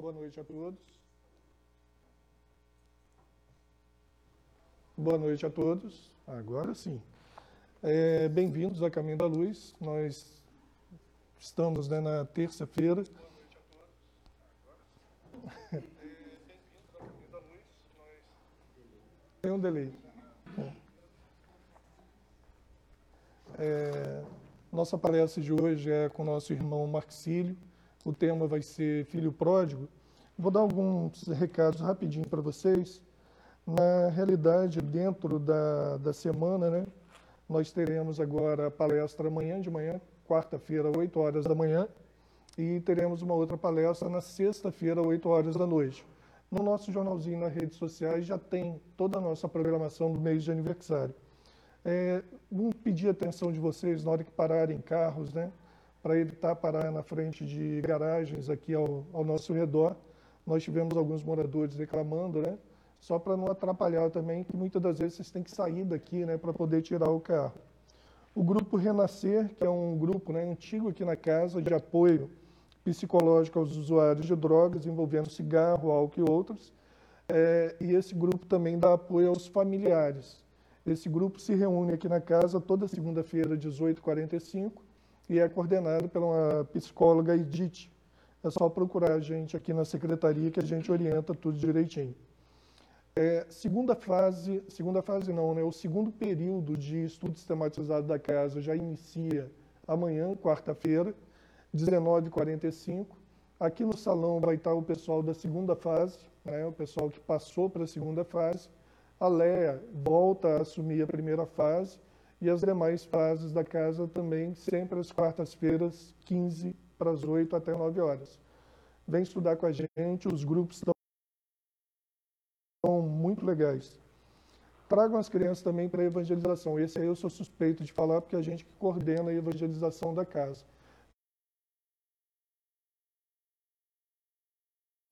Boa noite a todos. Boa noite a todos. Agora sim. É, Bem-vindos a Caminho da Luz. Nós estamos né, na terça-feira. Tem um delay. É, nossa palestra de hoje é com o nosso irmão Marcílio. O tema vai ser Filho Pródigo. Vou dar alguns recados rapidinho para vocês. Na realidade, dentro da, da semana, né, nós teremos agora a palestra amanhã de manhã, quarta-feira, 8 horas da manhã, e teremos uma outra palestra na sexta-feira, 8 horas da noite. No nosso jornalzinho nas redes sociais já tem toda a nossa programação do mês de aniversário. É, vamos pedir atenção de vocês na hora que pararem carros, né? Para evitar parar na frente de garagens aqui ao, ao nosso redor. Nós tivemos alguns moradores reclamando, né? Só para não atrapalhar também, que muitas das vezes vocês têm que sair daqui, né? Para poder tirar o carro. O grupo Renascer, que é um grupo né, antigo aqui na casa de apoio psicológico aos usuários de drogas, envolvendo cigarro, álcool e outros. É, e esse grupo também dá apoio aos familiares. Esse grupo se reúne aqui na casa toda segunda-feira, 18h45, e é coordenado pela psicóloga Edith. É só procurar a gente aqui na secretaria que a gente orienta tudo direitinho. É, segunda fase, segunda fase não, né? O segundo período de estudo sistematizado da casa já inicia amanhã, quarta-feira, 19h45. Aqui no salão vai estar o pessoal da segunda fase, né, o pessoal que passou para a segunda fase. A Leia volta a assumir a primeira fase e as demais fases da casa também, sempre às quartas-feiras, 15 para as 8 até 9 horas. Vem estudar com a gente, os grupos estão muito legais. Tragam as crianças também para a evangelização. Esse aí eu sou suspeito de falar, porque é a gente que coordena a evangelização da casa.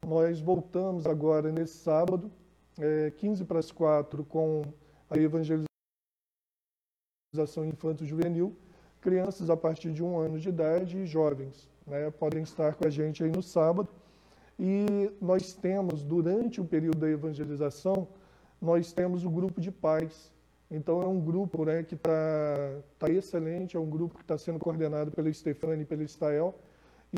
Nós voltamos agora nesse sábado, é, 15 para as 4, com a evangelização infanto-juvenil, crianças a partir de um ano de idade e jovens. Né, podem estar com a gente aí no sábado. E nós temos, durante o período da evangelização, nós temos o grupo de pais. Então, é um grupo né, que está tá excelente, é um grupo que está sendo coordenado pela Stefane e pelo Stael,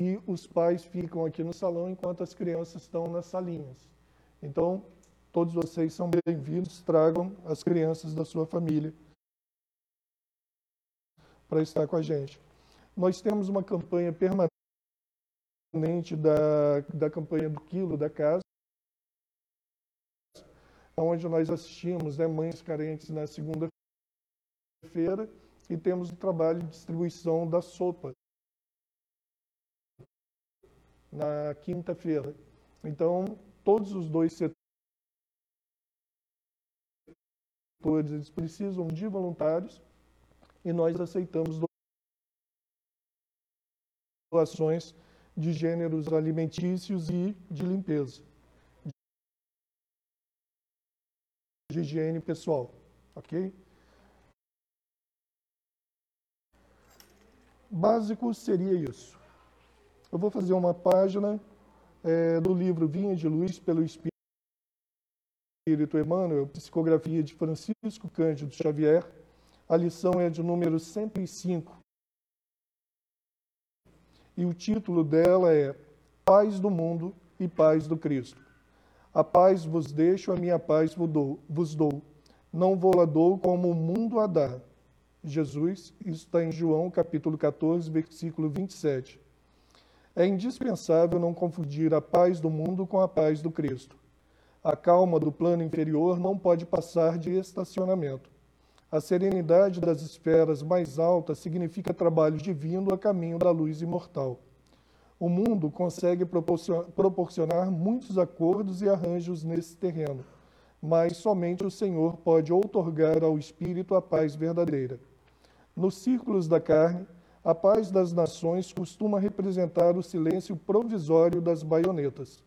e os pais ficam aqui no salão enquanto as crianças estão nas salinhas. Então, todos vocês são bem-vindos, tragam as crianças da sua família para estar com a gente. Nós temos uma campanha permanente da, da campanha do quilo da casa, onde nós assistimos né, mães carentes na segunda-feira e temos o trabalho de distribuição da sopa na quinta-feira. Então, todos os dois setores eles precisam de voluntários e nós aceitamos doações de gêneros alimentícios e de limpeza, de higiene pessoal, ok? Básico seria isso. Eu vou fazer uma página é, do livro Vinha de Luz pelo Espírito Emmanuel, psicografia de Francisco Cândido Xavier. A lição é de número 105. E o título dela é Paz do Mundo e Paz do Cristo. A paz vos deixo, a minha paz vos dou. Não vou lá dou como o mundo a dá. Jesus, isso está em João capítulo 14, versículo 27. É indispensável não confundir a paz do mundo com a paz do Cristo. A calma do plano inferior não pode passar de estacionamento. A serenidade das esferas mais altas significa trabalho divino a caminho da luz imortal. O mundo consegue proporcionar muitos acordos e arranjos nesse terreno, mas somente o Senhor pode outorgar ao espírito a paz verdadeira. Nos círculos da carne, a paz das nações costuma representar o silêncio provisório das baionetas.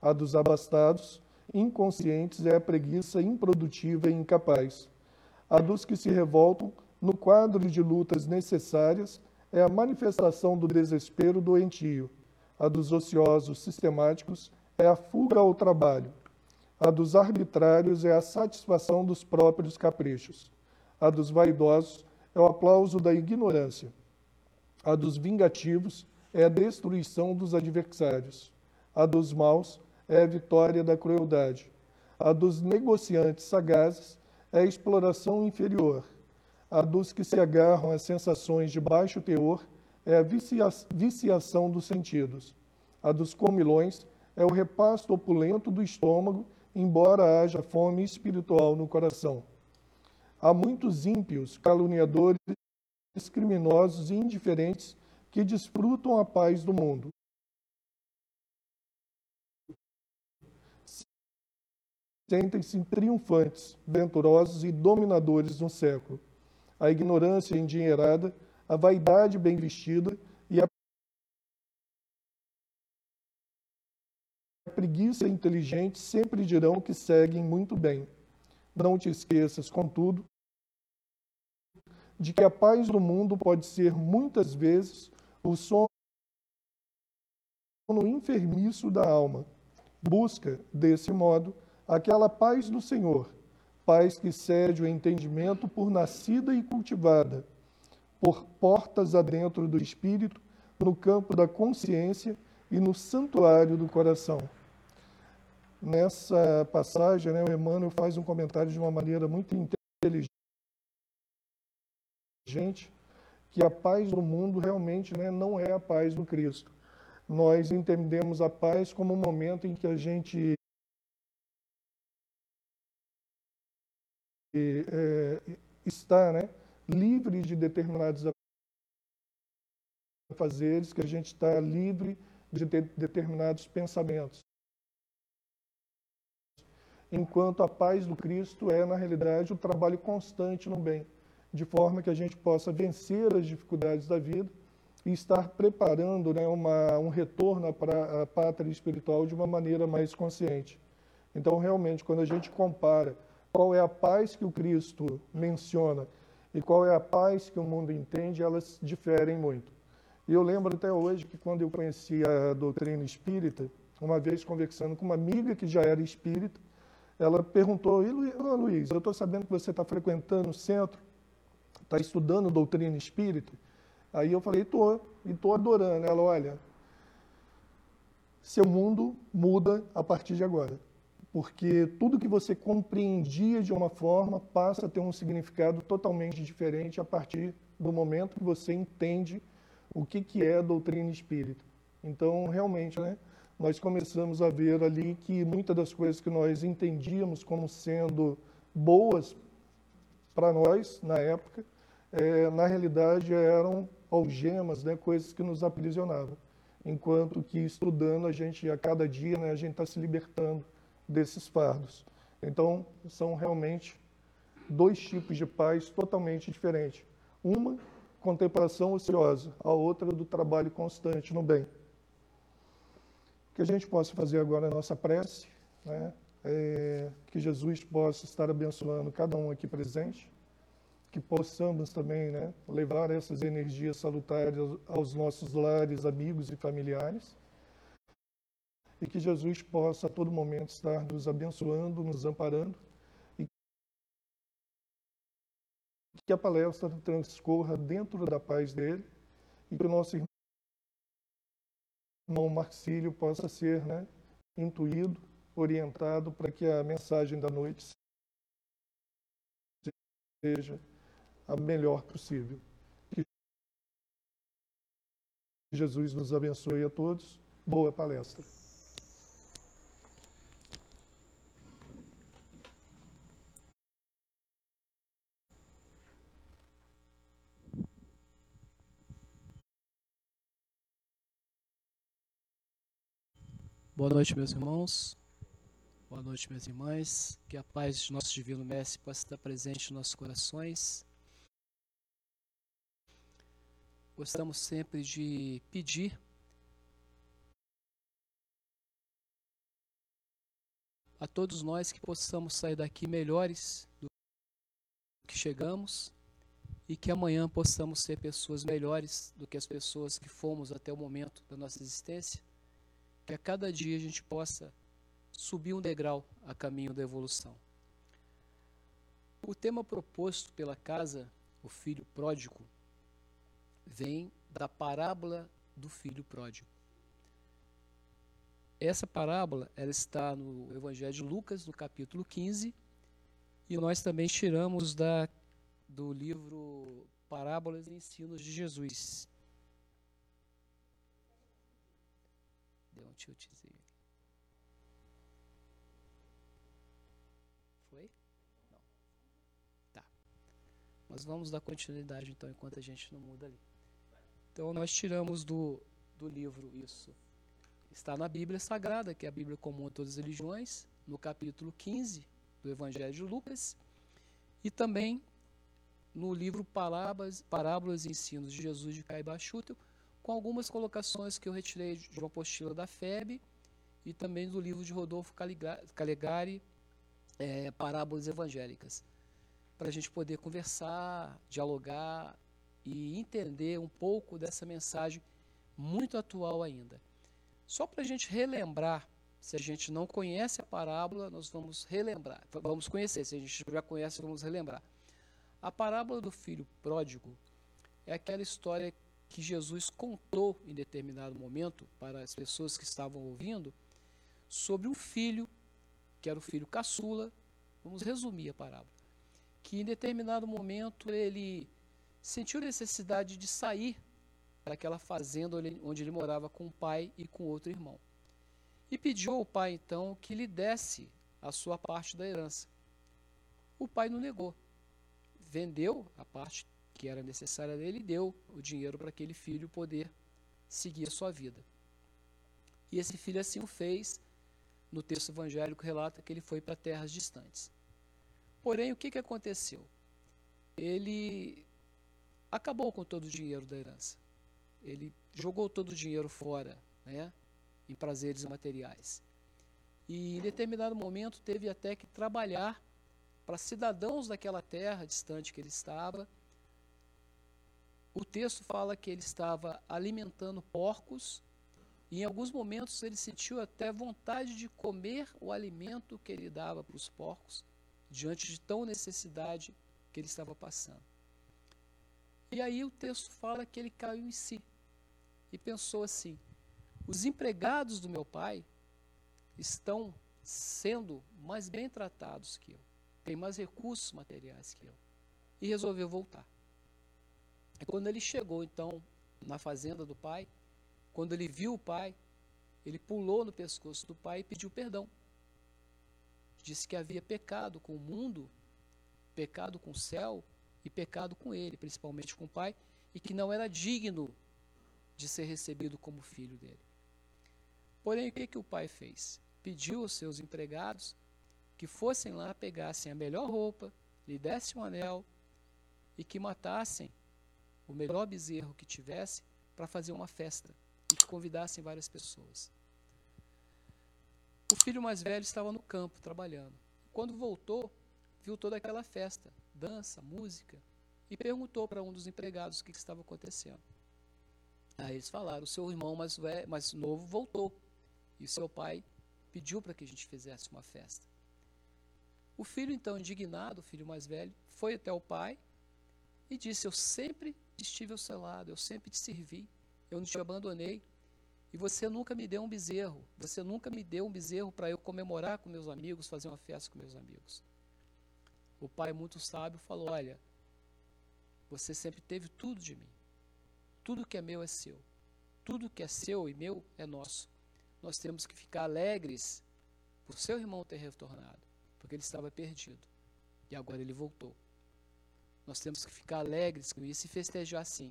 A dos abastados, inconscientes, é a preguiça improdutiva e incapaz. A dos que se revoltam, no quadro de lutas necessárias, é a manifestação do desespero doentio. A dos ociosos sistemáticos é a fuga ao trabalho. A dos arbitrários é a satisfação dos próprios caprichos. A dos vaidosos é o aplauso da ignorância. A dos vingativos é a destruição dos adversários. A dos maus é a vitória da crueldade. A dos negociantes sagazes é a exploração inferior. A dos que se agarram a sensações de baixo teor é a vicia viciação dos sentidos. A dos comilões é o repasto opulento do estômago, embora haja fome espiritual no coração. Há muitos ímpios, caluniadores, criminosos e indiferentes que desfrutam a paz do mundo. Sentem-se triunfantes, venturosos e dominadores no século. A ignorância endinheirada, a vaidade bem vestida e a preguiça inteligente sempre dirão que seguem muito bem. Não te esqueças, contudo, de que a paz do mundo pode ser muitas vezes o sono enfermiço da alma. Busca, desse modo, aquela paz do Senhor, paz que cede o entendimento por nascida e cultivada, por portas adentro do espírito, no campo da consciência e no santuário do coração. Nessa passagem, né, o Emmanuel faz um comentário de uma maneira muito inteligente, que a paz do mundo realmente né, não é a paz do Cristo. Nós entendemos a paz como um momento em que a gente é, está né, livre de determinados fazeres, que a gente está livre de determinados pensamentos. Enquanto a paz do Cristo é, na realidade, o trabalho constante no bem de forma que a gente possa vencer as dificuldades da vida e estar preparando né, uma, um retorno para a pátria espiritual de uma maneira mais consciente. Então, realmente, quando a gente compara qual é a paz que o Cristo menciona e qual é a paz que o mundo entende, elas diferem muito. E eu lembro até hoje que quando eu conheci a doutrina espírita, uma vez conversando com uma amiga que já era espírita, ela perguntou, e Luiz, eu estou sabendo que você está frequentando o centro, está estudando doutrina espírita? Aí eu falei, estou, e estou adorando. Ela, olha, seu mundo muda a partir de agora. Porque tudo que você compreendia de uma forma passa a ter um significado totalmente diferente a partir do momento que você entende o que, que é a doutrina espírita. Então, realmente, né, nós começamos a ver ali que muitas das coisas que nós entendíamos como sendo boas para nós na época, é, na realidade eram algemas, né, coisas que nos aprisionavam. Enquanto que estudando a gente, a cada dia, né, a gente está se libertando desses fardos. Então, são realmente dois tipos de paz totalmente diferentes. Uma, contemplação ociosa, a outra, do trabalho constante no bem. Que a gente possa fazer agora a nossa prece, né? É, que Jesus possa estar abençoando cada um aqui presente que possamos também né, levar essas energias salutares aos nossos lares, amigos e familiares. E que Jesus possa a todo momento estar nos abençoando, nos amparando. E que a palestra transcorra dentro da paz dele. E que o nosso irmão Marcílio possa ser né, intuído, orientado para que a mensagem da noite seja a melhor possível. Que Jesus nos abençoe a todos. Boa palestra. Boa noite, meus irmãos. Boa noite, minhas irmãs. Que a paz de nosso Divino Mestre possa estar presente em nossos corações gostamos sempre de pedir a todos nós que possamos sair daqui melhores do que chegamos e que amanhã possamos ser pessoas melhores do que as pessoas que fomos até o momento da nossa existência que a cada dia a gente possa subir um degrau a caminho da evolução. O tema proposto pela casa, o filho pródigo, vem da parábola do filho pródigo. Essa parábola ela está no Evangelho de Lucas, no capítulo 15, e nós também tiramos da, do livro Parábolas e Ensinos de Jesus. Deu um tiltzinho. Foi? Não. Tá. Mas vamos dar continuidade então, enquanto a gente não muda ali. Então nós tiramos do, do livro isso. Está na Bíblia Sagrada, que é a Bíblia comum a todas as religiões, no capítulo 15, do Evangelho de Lucas, e também no livro Parábolas, Parábolas e Ensinos de Jesus de Caiba Schutel, com algumas colocações que eu retirei de uma apostila da FEB e também do livro de Rodolfo Calegari, é, Parábolas Evangélicas, para a gente poder conversar, dialogar e entender um pouco dessa mensagem muito atual ainda. Só para a gente relembrar se a gente não conhece a parábola, nós vamos relembrar. Vamos conhecer. Se a gente já conhece, vamos relembrar. A parábola do filho pródigo é aquela história que Jesus contou em determinado momento para as pessoas que estavam ouvindo sobre um filho, que era o filho caçula. Vamos resumir a parábola. Que em determinado momento ele sentiu necessidade de sair para aquela fazenda onde ele morava com o pai e com outro irmão e pediu ao pai então que lhe desse a sua parte da herança. O pai não negou. Vendeu a parte que era necessária dele e deu o dinheiro para aquele filho poder seguir a sua vida. E esse filho assim o fez. No texto evangélico relata que ele foi para terras distantes. Porém, o que, que aconteceu? Ele acabou com todo o dinheiro da herança. Ele jogou todo o dinheiro fora, né? em prazeres materiais. E em determinado momento teve até que trabalhar para cidadãos daquela terra distante que ele estava. O texto fala que ele estava alimentando porcos e em alguns momentos ele sentiu até vontade de comer o alimento que ele dava para os porcos, diante de tão necessidade que ele estava passando. E aí o texto fala que ele caiu em si e pensou assim: os empregados do meu pai estão sendo mais bem tratados que eu, têm mais recursos materiais que eu. E resolveu voltar. E quando ele chegou, então, na fazenda do pai, quando ele viu o pai, ele pulou no pescoço do pai e pediu perdão. Disse que havia pecado com o mundo, pecado com o céu e pecado com ele, principalmente com o pai, e que não era digno de ser recebido como filho dele. Porém, o que, que o pai fez? Pediu aos seus empregados que fossem lá, pegassem a melhor roupa, lhe dessem um anel e que matassem o melhor bezerro que tivesse para fazer uma festa e que convidassem várias pessoas. O filho mais velho estava no campo trabalhando. Quando voltou, viu toda aquela festa, dança, música, e perguntou para um dos empregados o que, que estava acontecendo. Aí eles falaram: o seu irmão mais, velho, mais novo voltou. E o seu pai pediu para que a gente fizesse uma festa. O filho, então, indignado, o filho mais velho, foi até o pai e disse: Eu sempre estive ao seu lado, eu sempre te servi, eu não te abandonei. E você nunca me deu um bezerro, você nunca me deu um bezerro para eu comemorar com meus amigos, fazer uma festa com meus amigos. O pai, muito sábio, falou: Olha, você sempre teve tudo de mim. Tudo que é meu é seu. Tudo que é seu e meu é nosso nós temos que ficar alegres por seu irmão ter retornado, porque ele estava perdido e agora ele voltou. Nós temos que ficar alegres com isso e festejar sim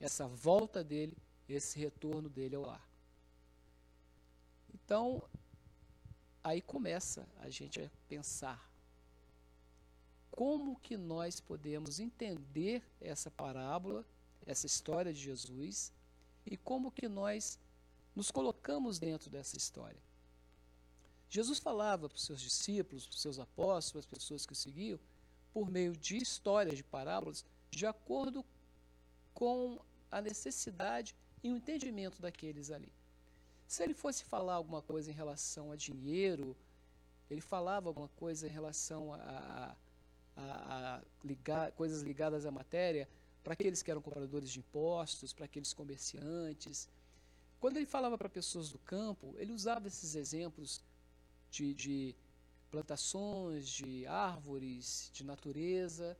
essa volta dele, esse retorno dele ao lar. Então, aí começa a gente a pensar como que nós podemos entender essa parábola, essa história de Jesus e como que nós nos colocamos dentro dessa história. Jesus falava para os seus discípulos, para os seus apóstolos, para as pessoas que o seguiam, por meio de histórias, de parábolas, de acordo com a necessidade e o entendimento daqueles ali. Se ele fosse falar alguma coisa em relação a dinheiro, ele falava alguma coisa em relação a, a, a, ligar, coisas ligadas à matéria, para aqueles que eram compradores de impostos, para aqueles comerciantes. Quando ele falava para pessoas do campo, ele usava esses exemplos de, de plantações, de árvores, de natureza.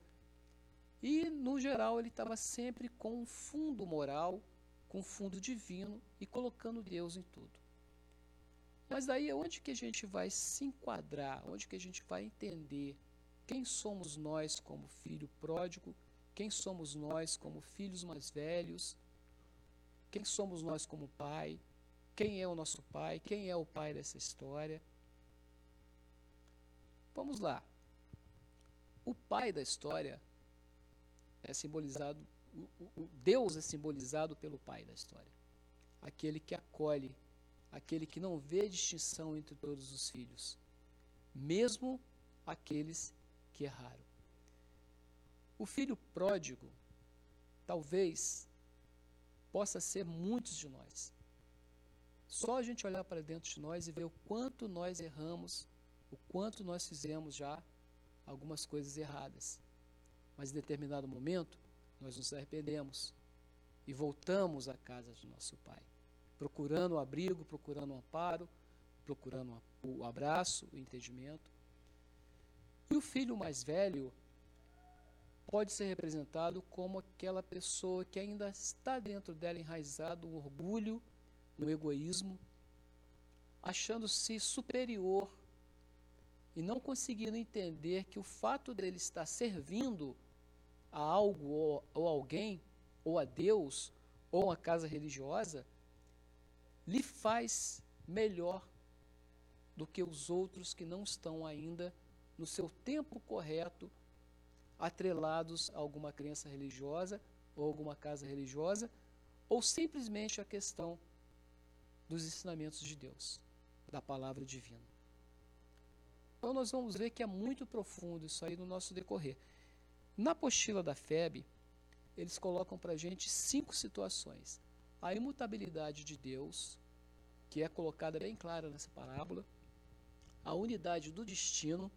E, no geral, ele estava sempre com um fundo moral, com um fundo divino e colocando Deus em tudo. Mas daí é onde que a gente vai se enquadrar, onde que a gente vai entender quem somos nós como filho pródigo, quem somos nós como filhos mais velhos, quem somos nós como pai, quem é o nosso pai, quem é o pai dessa história. Vamos lá. O pai da história é simbolizado, o, Deus é simbolizado pelo pai da história. Aquele que acolhe, aquele que não vê distinção entre todos os filhos, mesmo aqueles que erraram. O filho pródigo, talvez, possa ser muitos de nós. Só a gente olhar para dentro de nós e ver o quanto nós erramos o quanto nós fizemos já algumas coisas erradas. Mas em determinado momento, nós nos arrependemos e voltamos à casa de nosso Pai, procurando o abrigo, procurando o amparo, procurando o abraço, o entendimento. E o filho mais velho pode ser representado como aquela pessoa que ainda está dentro dela enraizado um orgulho, um egoísmo, achando-se superior e não conseguindo entender que o fato dele estar servindo a algo ou, ou alguém, ou a Deus, ou a casa religiosa, lhe faz melhor do que os outros que não estão ainda no seu tempo correto, atrelados a alguma crença religiosa ou alguma casa religiosa, ou simplesmente a questão dos ensinamentos de Deus, da palavra divina. Então nós vamos ver que é muito profundo isso aí no nosso decorrer. Na apostila da FEB, eles colocam para a gente cinco situações. A imutabilidade de Deus, que é colocada bem clara nessa parábola, a unidade do destino,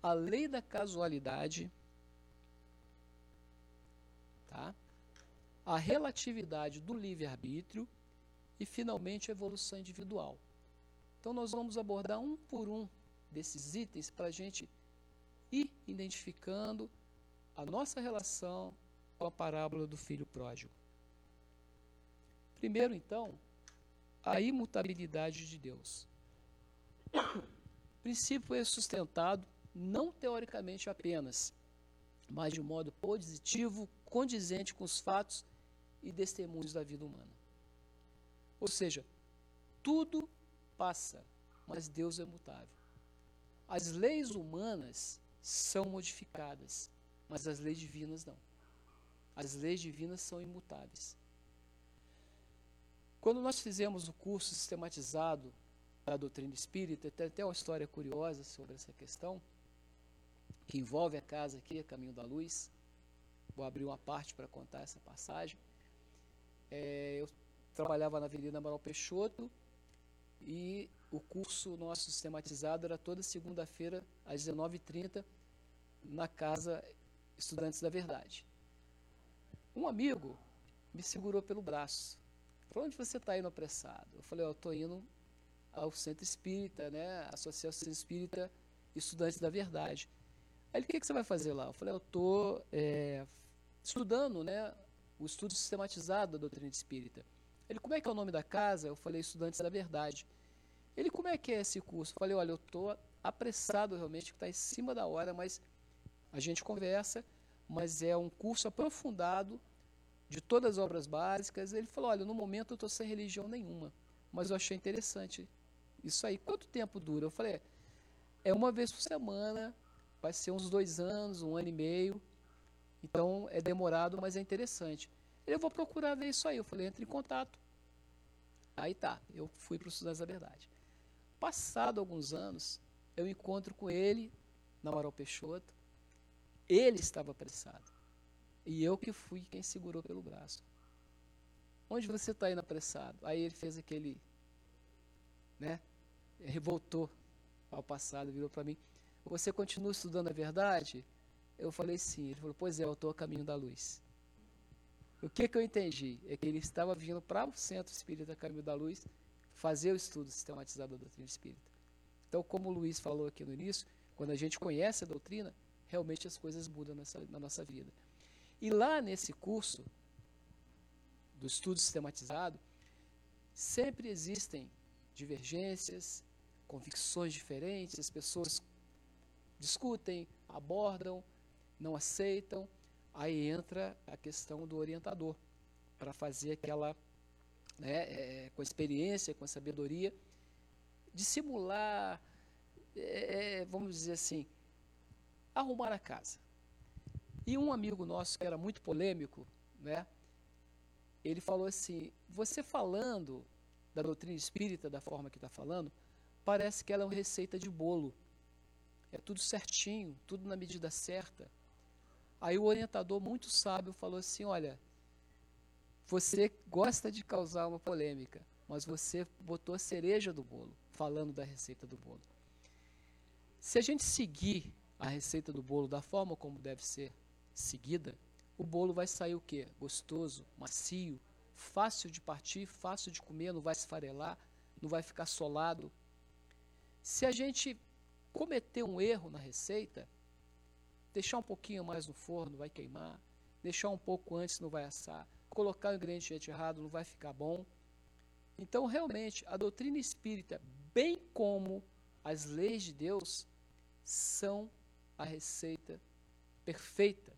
a lei da casualidade, tá? a relatividade do livre-arbítrio e, finalmente, a evolução individual. Então, nós vamos abordar um por um desses itens para a gente ir identificando a nossa relação com a parábola do filho pródigo. Primeiro, então, a imutabilidade de Deus. O princípio é sustentado não teoricamente apenas, mas de um modo positivo, condizente com os fatos e testemunhos da vida humana. Ou seja, tudo passa, mas Deus é mutável. As leis humanas são modificadas, mas as leis divinas não. As leis divinas são imutáveis. Quando nós fizemos o curso sistematizado da doutrina espírita, tem até uma história curiosa sobre essa questão, que envolve a casa aqui, a Caminho da Luz. Vou abrir uma parte para contar essa passagem. É, eu trabalhava na Avenida Amaral Peixoto e o curso nosso sistematizado era toda segunda-feira, às 19h30, na Casa Estudantes da Verdade. Um amigo me segurou pelo braço. Falou, onde você está indo apressado? Eu falei, eu estou indo ao Centro Espírita, né? Associação Espírita Estudantes da Verdade. Aí ele, o que, que você vai fazer lá? Eu falei, eu estou é, estudando, né? O estudo sistematizado da doutrina espírita. Ele, como é que é o nome da casa? Eu falei, Estudantes da Verdade. Ele, como é que é esse curso? Eu falei, olha, eu estou apressado realmente, que está em cima da hora, mas a gente conversa, mas é um curso aprofundado de todas as obras básicas. Ele falou, olha, no momento eu estou sem religião nenhuma, mas eu achei interessante isso aí. Quanto tempo dura? Eu falei, é uma vez por semana, vai ser uns dois anos, um ano e meio, então é demorado, mas é interessante. Eu vou procurar ver isso aí. Eu falei, entre em contato. Aí tá, eu fui para o Estudantes da Verdade. Passado alguns anos, eu encontro com ele na Amaral Peixoto. Ele estava apressado. E eu que fui quem segurou pelo braço. Onde você está indo apressado? Aí ele fez aquele né? Ele voltou ao passado, virou para mim. Você continua estudando a verdade? Eu falei sim. Ele falou, pois é, eu estou a caminho da luz. O que, que eu entendi? É que ele estava vindo para o Centro Espírita Caminho da Luz fazer o estudo sistematizado da doutrina espírita. Então, como o Luiz falou aqui no início, quando a gente conhece a doutrina, realmente as coisas mudam nessa, na nossa vida. E lá nesse curso do estudo sistematizado, sempre existem divergências, convicções diferentes, as pessoas discutem, abordam, não aceitam, aí entra a questão do orientador para fazer aquela, né, é, com experiência, com sabedoria, dissimular, é, vamos dizer assim, arrumar a casa. E um amigo nosso que era muito polêmico, né, ele falou assim: você falando da doutrina espírita da forma que está falando, parece que ela é uma receita de bolo. É tudo certinho, tudo na medida certa. Aí o orientador, muito sábio, falou assim: Olha, você gosta de causar uma polêmica, mas você botou a cereja do bolo, falando da receita do bolo. Se a gente seguir a receita do bolo da forma como deve ser seguida, o bolo vai sair o quê? Gostoso, macio, fácil de partir, fácil de comer, não vai esfarelar, não vai ficar solado. Se a gente cometer um erro na receita, deixar um pouquinho mais no forno vai queimar, deixar um pouco antes não vai assar, colocar o ingrediente errado não vai ficar bom. Então, realmente, a doutrina espírita, bem como as leis de Deus, são a receita perfeita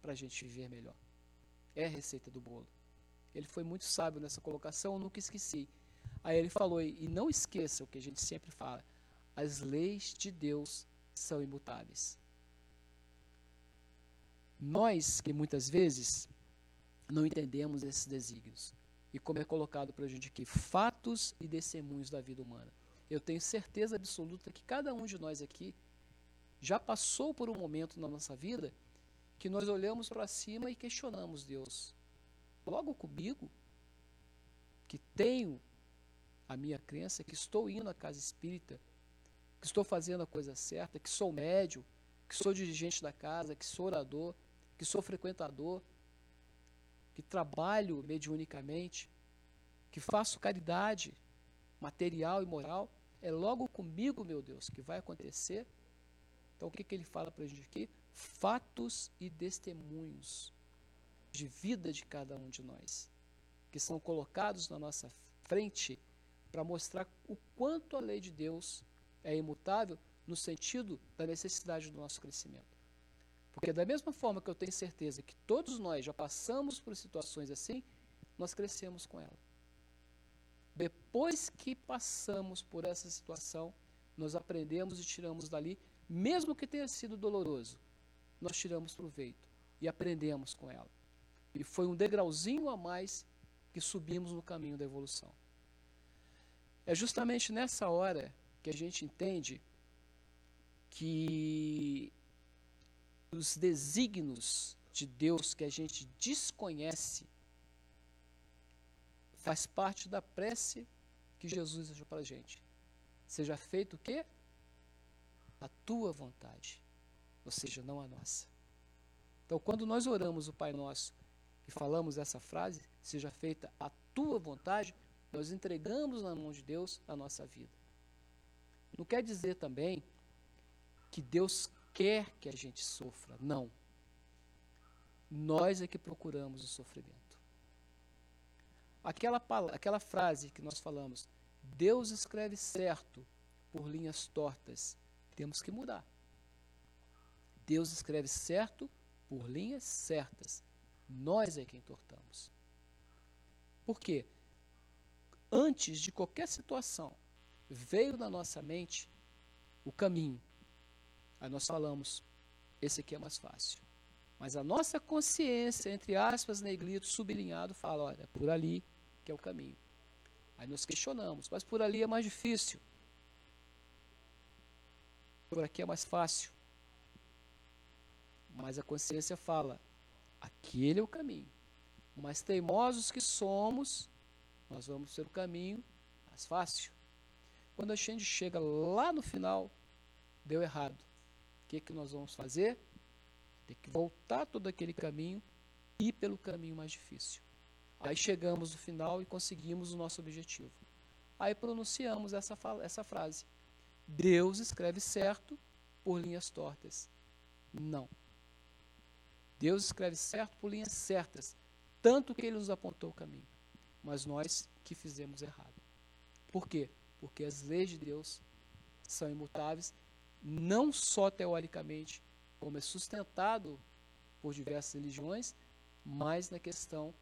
para a gente viver melhor. É a receita do bolo. Ele foi muito sábio nessa colocação, eu nunca esqueci. Aí ele falou, e não esqueça o que a gente sempre fala: as leis de Deus são imutáveis. Nós que muitas vezes não entendemos esses desígnios. E como é colocado para a gente aqui, fatos e testemunhos da vida humana. Eu tenho certeza absoluta que cada um de nós aqui já passou por um momento na nossa vida que nós olhamos para cima e questionamos Deus. Logo comigo, que tenho a minha crença, que estou indo à casa espírita, que estou fazendo a coisa certa, que sou médio, que sou dirigente da casa, que sou orador, que sou frequentador, que trabalho mediunicamente, que faço caridade material e moral, é logo comigo, meu Deus, que vai acontecer. Então, o que, que ele fala para a gente aqui? Fatos e testemunhos de vida de cada um de nós, que são colocados na nossa frente para mostrar o quanto a lei de Deus é imutável no sentido da necessidade do nosso crescimento. Porque da mesma forma que eu tenho certeza que todos nós já passamos por situações assim, nós crescemos com ela. Depois que passamos por essa situação, nós aprendemos e tiramos dali, mesmo que tenha sido doloroso, nós tiramos proveito e aprendemos com ela. E foi um degrauzinho a mais que subimos no caminho da evolução. É justamente nessa hora que a gente entende que os desígnios de Deus que a gente desconhece faz parte da prece que Jesus deixou para a gente. Seja feito o quê? A tua vontade, ou seja, não a nossa. Então, quando nós oramos o Pai Nosso e falamos essa frase, seja feita a tua vontade, nós entregamos na mão de Deus a nossa vida. Não quer dizer também que Deus quer que a gente sofra. Não. Nós é que procuramos o sofrimento. Aquela, aquela frase que nós falamos, Deus escreve certo por linhas tortas, temos que mudar. Deus escreve certo por linhas certas. Nós é quem tortamos. Por quê? Antes de qualquer situação, veio na nossa mente o caminho, Aí nós falamos, esse aqui é mais fácil. Mas a nossa consciência, entre aspas, negrito, sublinhado, fala, olha, por ali que é o caminho. Aí nós questionamos, mas por ali é mais difícil. Por aqui é mais fácil. Mas a consciência fala, aquele é o caminho. Mas teimosos que somos, nós vamos ser o caminho mais fácil. Quando a gente chega lá no final, deu errado. Que, que nós vamos fazer? Tem que voltar todo aquele caminho e ir pelo caminho mais difícil. Aí chegamos no final e conseguimos o nosso objetivo. Aí pronunciamos essa, essa frase. Deus escreve certo por linhas tortas. Não. Deus escreve certo por linhas certas, tanto que ele nos apontou o caminho, mas nós que fizemos errado. Por quê? Porque as leis de Deus são imutáveis, não só teoricamente, como é sustentado por diversas religiões, mas na questão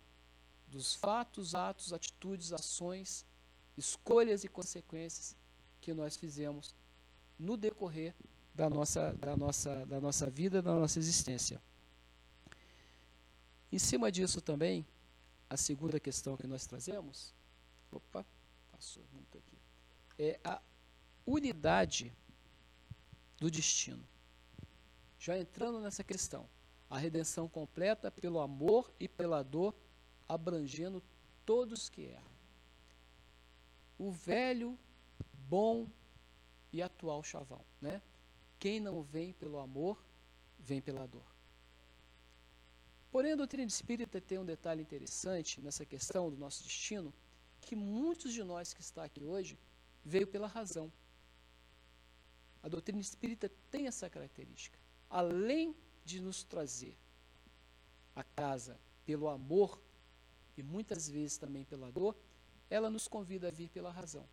dos fatos, atos, atitudes, ações, escolhas e consequências que nós fizemos no decorrer da nossa, da nossa, da nossa vida, da nossa existência. Em cima disso também, a segunda questão que nós trazemos, opa, passou muito aqui, é a unidade do destino. Já entrando nessa questão, a redenção completa pelo amor e pela dor, abrangendo todos que erram. O velho, bom e atual chavão, né? Quem não vem pelo amor, vem pela dor. Porém, a doutrina espírita tem um detalhe interessante nessa questão do nosso destino, que muitos de nós que está aqui hoje veio pela razão. A doutrina espírita tem essa característica. Além de nos trazer a casa pelo amor e muitas vezes também pela dor, ela nos convida a vir pela razão,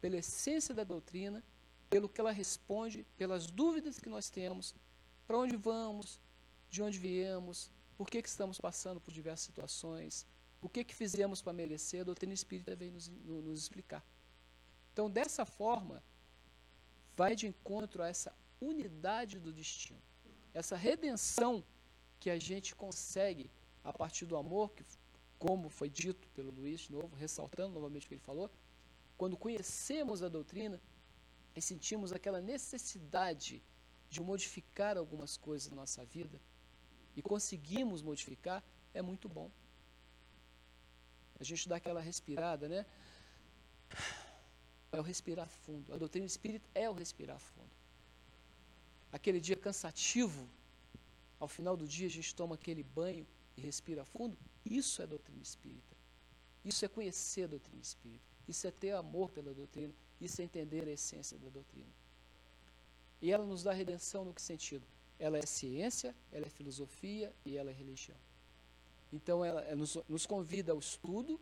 pela essência da doutrina, pelo que ela responde, pelas dúvidas que nós temos, para onde vamos, de onde viemos, por que, que estamos passando por diversas situações, o que, que fizemos para merecer, a doutrina espírita vem nos, nos explicar. Então, dessa forma, vai de encontro a essa unidade do destino, essa redenção que a gente consegue a partir do amor, que, como foi dito pelo Luiz de novo, ressaltando novamente o que ele falou, quando conhecemos a doutrina e sentimos aquela necessidade de modificar algumas coisas na nossa vida, e conseguimos modificar, é muito bom. A gente dá aquela respirada, né? É o respirar fundo. A doutrina espírita é o respirar fundo. Aquele dia cansativo, ao final do dia a gente toma aquele banho e respira fundo. Isso é doutrina espírita. Isso é conhecer a doutrina espírita. Isso é ter amor pela doutrina. Isso é entender a essência da doutrina. E ela nos dá redenção no que sentido? ela é ciência, ela é filosofia e ela é religião. Então ela nos, nos convida ao estudo,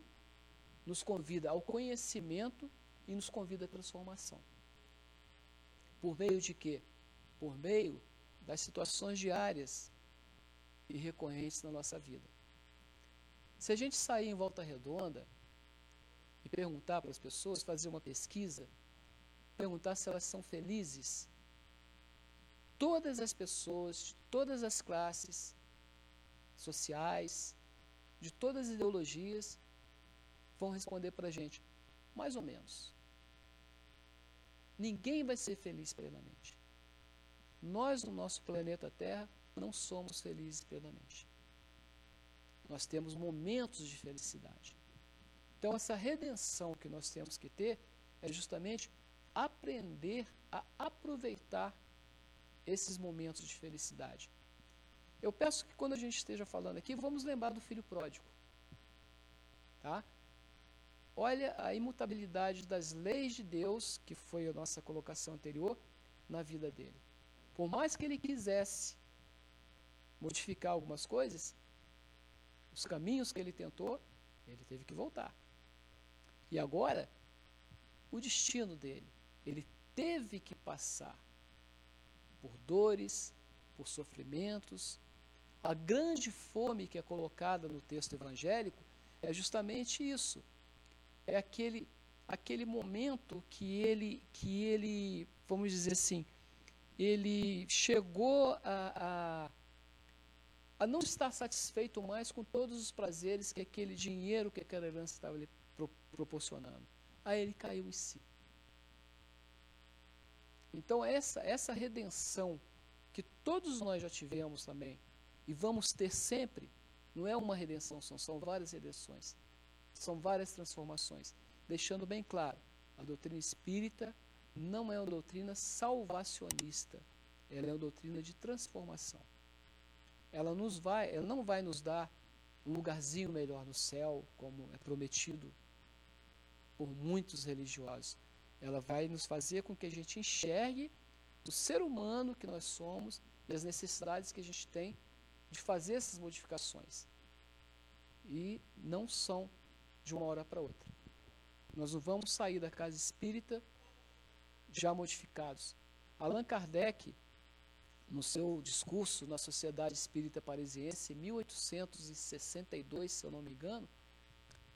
nos convida ao conhecimento e nos convida à transformação. Por meio de quê? Por meio das situações diárias e recorrentes na nossa vida. Se a gente sair em volta redonda e perguntar para as pessoas, fazer uma pesquisa, perguntar se elas são felizes, todas as pessoas, todas as classes sociais, de todas as ideologias, vão responder para a gente, mais ou menos. Ninguém vai ser feliz plenamente. Nós, no nosso planeta Terra, não somos felizes plenamente. Nós temos momentos de felicidade. Então, essa redenção que nós temos que ter é justamente aprender a aproveitar esses momentos de felicidade. Eu peço que quando a gente esteja falando aqui, vamos lembrar do filho pródigo. Tá? Olha a imutabilidade das leis de Deus, que foi a nossa colocação anterior, na vida dele. Por mais que ele quisesse modificar algumas coisas, os caminhos que ele tentou, ele teve que voltar. E agora, o destino dele, ele teve que passar por dores, por sofrimentos. A grande fome que é colocada no texto evangélico é justamente isso. É aquele aquele momento que ele que ele, vamos dizer assim, ele chegou a, a a não estar satisfeito mais com todos os prazeres que aquele dinheiro, que aquela herança estava lhe proporcionando. Aí ele caiu em si. Então, essa, essa redenção que todos nós já tivemos também, e vamos ter sempre, não é uma redenção, são, são várias redenções, são várias transformações, deixando bem claro, A doutrina espírita não é uma doutrina salvacionista, ela é uma doutrina de transformação. Ela nos vai, ela não vai nos dar um lugarzinho melhor no céu, como é prometido por muitos religiosos. Ela vai nos fazer com que a gente enxergue o ser humano que nós somos e as necessidades que a gente tem de fazer essas modificações. E não são de uma hora para outra. Nós não vamos sair da casa espírita já modificados. Allan Kardec, no seu discurso na Sociedade Espírita Parisiense, em 1862, se eu não me engano,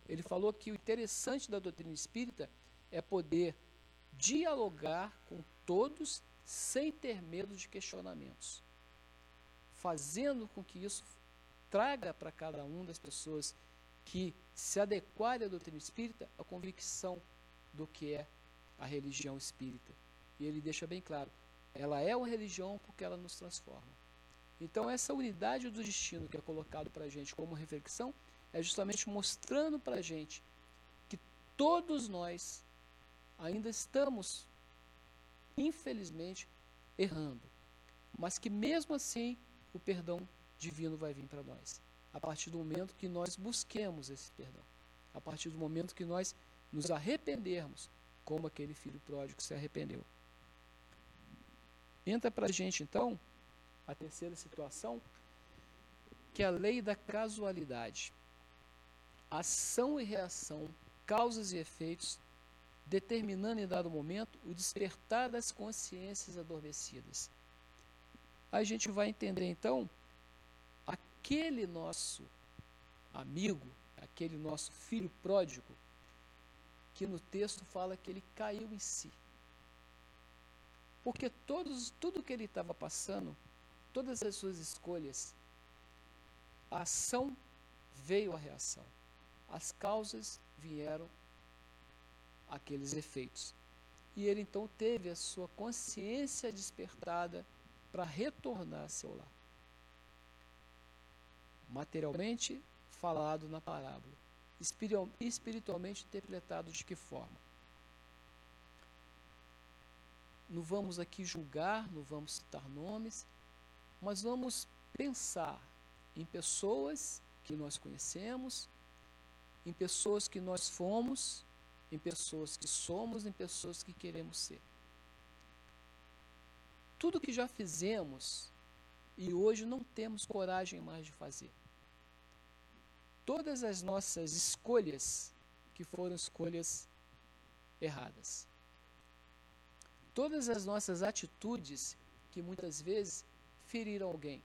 ele falou que o interessante da doutrina espírita é poder dialogar com todos sem ter medo de questionamentos, fazendo com que isso traga para cada um das pessoas que se adequarem à doutrina espírita a convicção do que é a religião espírita. E ele deixa bem claro: ela é uma religião porque ela nos transforma. Então, essa unidade do destino que é colocado para a gente como reflexão é justamente mostrando para a gente que todos nós ainda estamos, infelizmente, errando, mas que mesmo assim o perdão divino vai vir para nós, a partir do momento que nós busquemos esse perdão, a partir do momento que nós nos arrependermos, como aquele filho pródigo se arrependeu. Entra para a gente então a terceira situação, que é a lei da casualidade. Ação e reação, causas e efeitos, determinando em dado momento o despertar das consciências adormecidas. A gente vai entender então aquele nosso amigo, aquele nosso filho pródigo, que no texto fala que ele caiu em si. Porque todos, tudo que ele estava passando, todas as suas escolhas, a ação veio a reação. As causas vieram aqueles efeitos. E ele então teve a sua consciência despertada para retornar a seu lar. Materialmente falado na parábola, espiritualmente interpretado de que forma? não vamos aqui julgar, não vamos citar nomes, mas vamos pensar em pessoas que nós conhecemos, em pessoas que nós fomos, em pessoas que somos, em pessoas que queremos ser. Tudo que já fizemos e hoje não temos coragem mais de fazer. Todas as nossas escolhas que foram escolhas erradas todas as nossas atitudes que muitas vezes feriram alguém.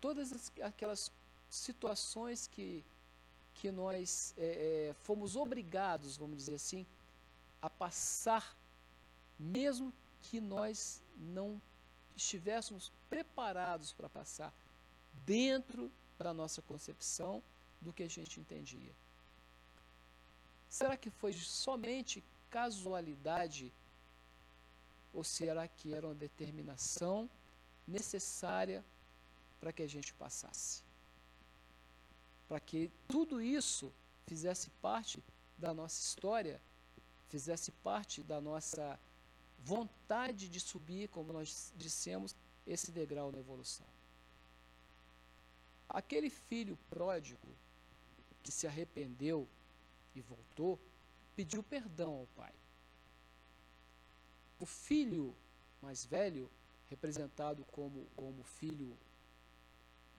Todas as, aquelas situações que, que nós é, é, fomos obrigados, vamos dizer assim, a passar, mesmo que nós não estivéssemos preparados para passar dentro da nossa concepção do que a gente entendia. Será que foi somente casualidade ou será que era uma determinação necessária para que a gente passasse? Para que tudo isso fizesse parte da nossa história, fizesse parte da nossa vontade de subir, como nós dissemos, esse degrau na evolução. Aquele filho pródigo que se arrependeu e voltou, pediu perdão ao pai. O filho mais velho, representado como, como filho,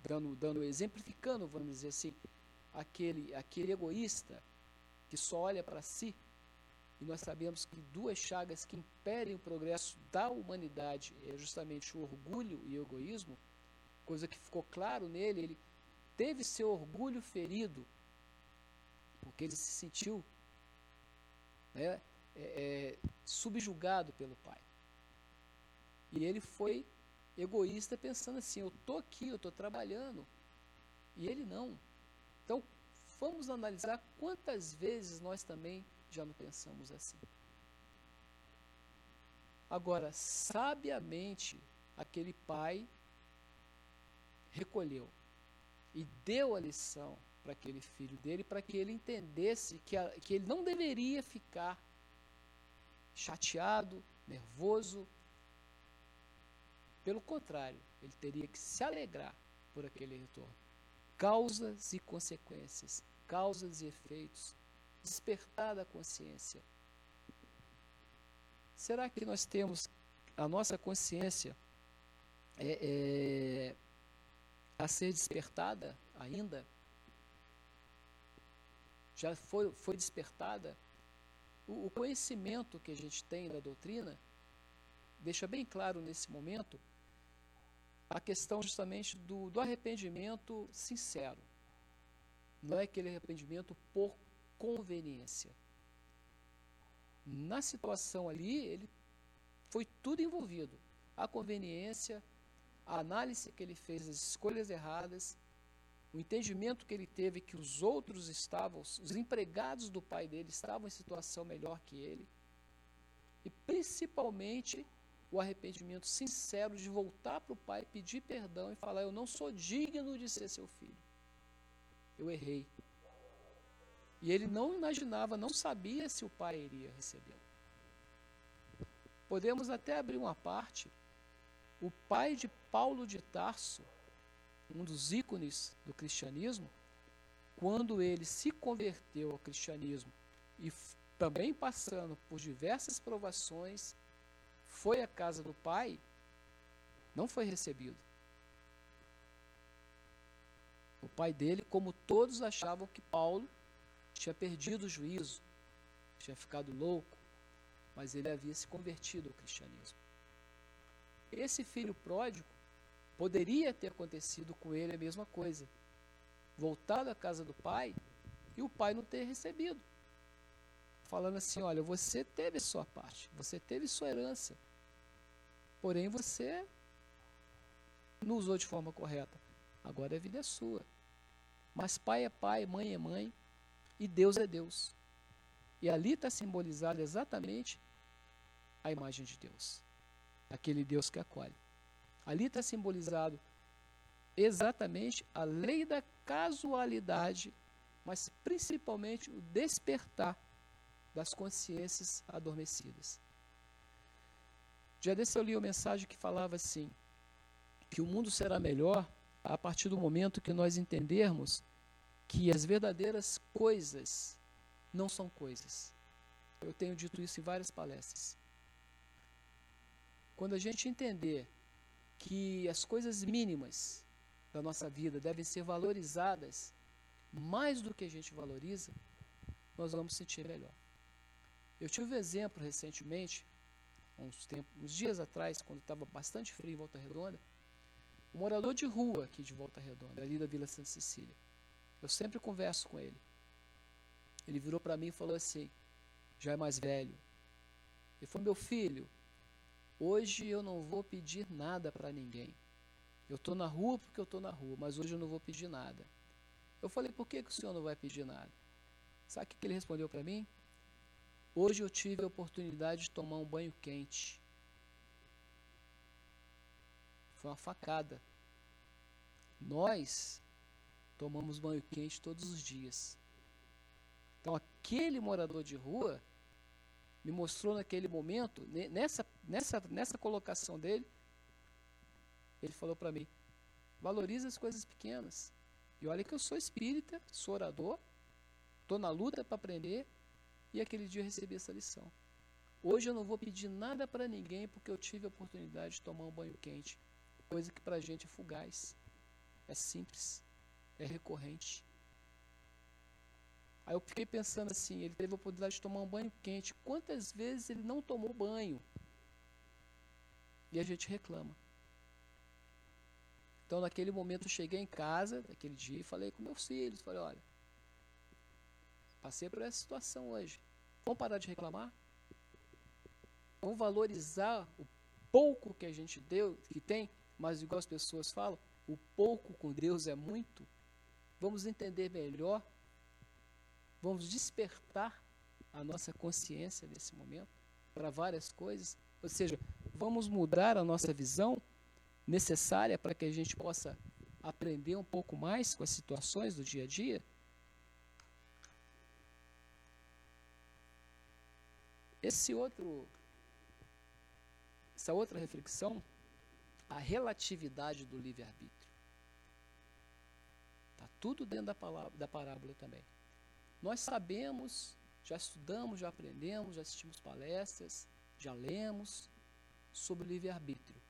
dando, dando, exemplificando, vamos dizer assim, aquele, aquele egoísta que só olha para si, e nós sabemos que duas chagas que impedem o progresso da humanidade é justamente o orgulho e o egoísmo, coisa que ficou claro nele, ele teve seu orgulho ferido, porque ele se sentiu né, é, é, subjugado pelo pai. E ele foi egoísta pensando assim: eu estou aqui, eu estou trabalhando. E ele não. Então, vamos analisar quantas vezes nós também já não pensamos assim. Agora, sabiamente, aquele pai recolheu e deu a lição para aquele filho dele, para que ele entendesse que, a, que ele não deveria ficar chateado, nervoso. Pelo contrário, ele teria que se alegrar por aquele retorno. Causas e consequências, causas e efeitos, despertar da consciência. Será que nós temos a nossa consciência é, é, a ser despertada ainda? Já foi, foi despertada? O, o conhecimento que a gente tem da doutrina deixa bem claro nesse momento a questão justamente do, do arrependimento sincero. Não é aquele arrependimento por conveniência. Na situação ali, ele foi tudo envolvido. A conveniência, a análise que ele fez das escolhas erradas, o entendimento que ele teve que os outros estavam, os empregados do pai dele estavam em situação melhor que ele. E principalmente o arrependimento sincero de voltar para o pai, pedir perdão e falar: Eu não sou digno de ser seu filho. Eu errei. E ele não imaginava, não sabia se o pai iria recebê-lo. Podemos até abrir uma parte. O pai de Paulo de Tarso, um dos ícones do cristianismo, quando ele se converteu ao cristianismo e também passando por diversas provações, foi à casa do pai, não foi recebido. O pai dele, como todos achavam que Paulo tinha perdido o juízo, tinha ficado louco, mas ele havia se convertido ao cristianismo. Esse filho pródigo poderia ter acontecido com ele a mesma coisa. Voltado à casa do pai e o pai não ter recebido. Falando assim: olha, você teve sua parte, você teve sua herança, Porém, você não usou de forma correta. Agora a vida é sua. Mas pai é pai, mãe é mãe e Deus é Deus. E ali está simbolizada exatamente a imagem de Deus. Aquele Deus que acolhe. Ali está simbolizado exatamente a lei da casualidade, mas principalmente o despertar das consciências adormecidas. Já desse eu li uma mensagem que falava assim: que o mundo será melhor a partir do momento que nós entendermos que as verdadeiras coisas não são coisas. Eu tenho dito isso em várias palestras. Quando a gente entender que as coisas mínimas da nossa vida devem ser valorizadas mais do que a gente valoriza, nós vamos sentir melhor. Eu tive um exemplo recentemente uns, tempos, uns dias atrás, quando estava bastante frio em Volta Redonda, um morador de rua aqui de Volta Redonda, ali da Vila Santa Cecília. Eu sempre converso com ele. Ele virou para mim e falou assim, já é mais velho. Ele falou, meu filho, hoje eu não vou pedir nada para ninguém. Eu estou na rua porque eu estou na rua, mas hoje eu não vou pedir nada. Eu falei, por que, que o senhor não vai pedir nada? Sabe o que ele respondeu para mim? Hoje eu tive a oportunidade de tomar um banho quente. Foi uma facada. Nós tomamos banho quente todos os dias. Então aquele morador de rua me mostrou naquele momento, nessa, nessa, nessa colocação dele, ele falou para mim: valorize as coisas pequenas. E olha que eu sou espírita, sou orador, estou na luta para aprender, e aquele dia eu recebi essa lição. Hoje eu não vou pedir nada para ninguém porque eu tive a oportunidade de tomar um banho quente. Coisa que para a gente é fugaz, é simples, é recorrente. Aí eu fiquei pensando assim: ele teve a oportunidade de tomar um banho quente. Quantas vezes ele não tomou banho? E a gente reclama. Então, naquele momento, eu cheguei em casa, naquele dia, e falei com meus filhos: falei, olha, Passei por essa situação hoje. Vamos parar de reclamar? Vamos valorizar o pouco que a gente deu, que tem, mas igual as pessoas falam, o pouco com Deus é muito. Vamos entender melhor. Vamos despertar a nossa consciência nesse momento para várias coisas. Ou seja, vamos mudar a nossa visão necessária para que a gente possa aprender um pouco mais com as situações do dia a dia? Esse outro, essa outra reflexão, a relatividade do livre-arbítrio. Está tudo dentro da, palavra, da parábola também. Nós sabemos, já estudamos, já aprendemos, já assistimos palestras, já lemos sobre o livre-arbítrio.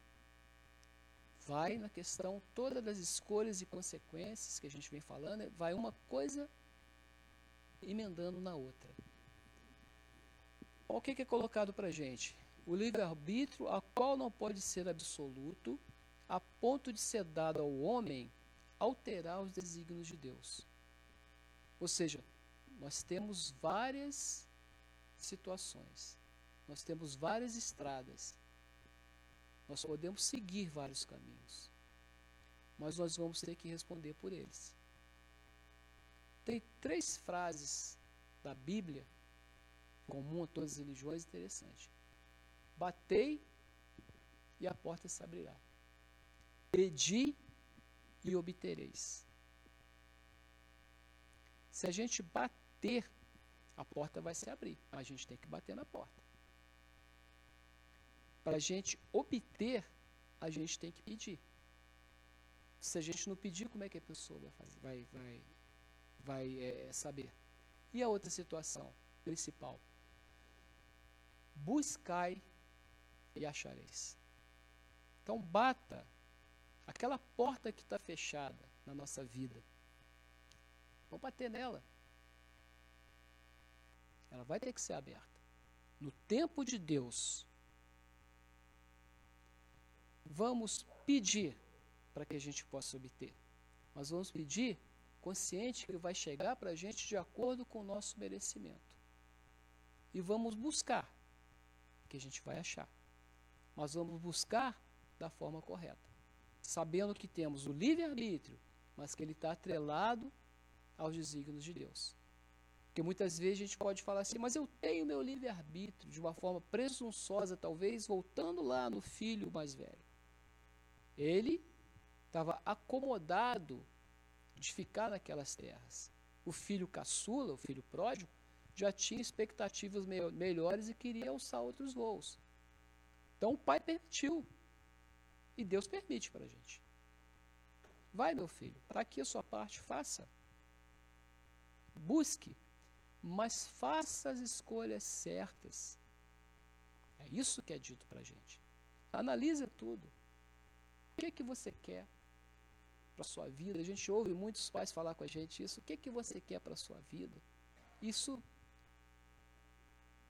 Vai na questão toda das escolhas e consequências que a gente vem falando, vai uma coisa emendando na outra. O que, é colocado para a gente? O livre-arbítrio, a qual não pode ser absoluto, a ponto de ser dado ao homem alterar os desígnios de Deus. Ou seja, nós temos várias situações, nós temos várias estradas, nós podemos seguir vários caminhos, mas nós vamos ter que responder por eles. Tem três frases da Bíblia, comum a todas as religiões, interessante. Batei e a porta se abrirá. Pedi e obtereis. Se a gente bater, a porta vai se abrir, mas a gente tem que bater na porta. Para a gente obter, a gente tem que pedir. Se a gente não pedir, como é que a pessoa vai, fazer, vai, vai, vai é, saber? E a outra situação principal? Buscai e achareis. Então, bata aquela porta que está fechada na nossa vida. Vamos bater nela. Ela vai ter que ser aberta. No tempo de Deus, vamos pedir para que a gente possa obter. Mas vamos pedir consciente que vai chegar para a gente de acordo com o nosso merecimento. E vamos buscar, que a gente vai achar. Mas vamos buscar da forma correta. Sabendo que temos o livre-arbítrio, mas que ele está atrelado aos desígnios de Deus. Porque muitas vezes a gente pode falar assim, mas eu tenho meu livre-arbítrio, de uma forma presunçosa, talvez, voltando lá no filho mais velho. Ele estava acomodado de ficar naquelas terras. O filho caçula, o filho pródigo, já tinha expectativas me melhores e queria alçar outros voos. Então o pai permitiu. E Deus permite para a gente. Vai, meu filho, para aqui a sua parte, faça. Busque, mas faça as escolhas certas. É isso que é dito para a gente. Analise tudo. O que, é que você quer para a sua vida? A gente ouve muitos pais falar com a gente isso. O que, é que você quer para a sua vida? Isso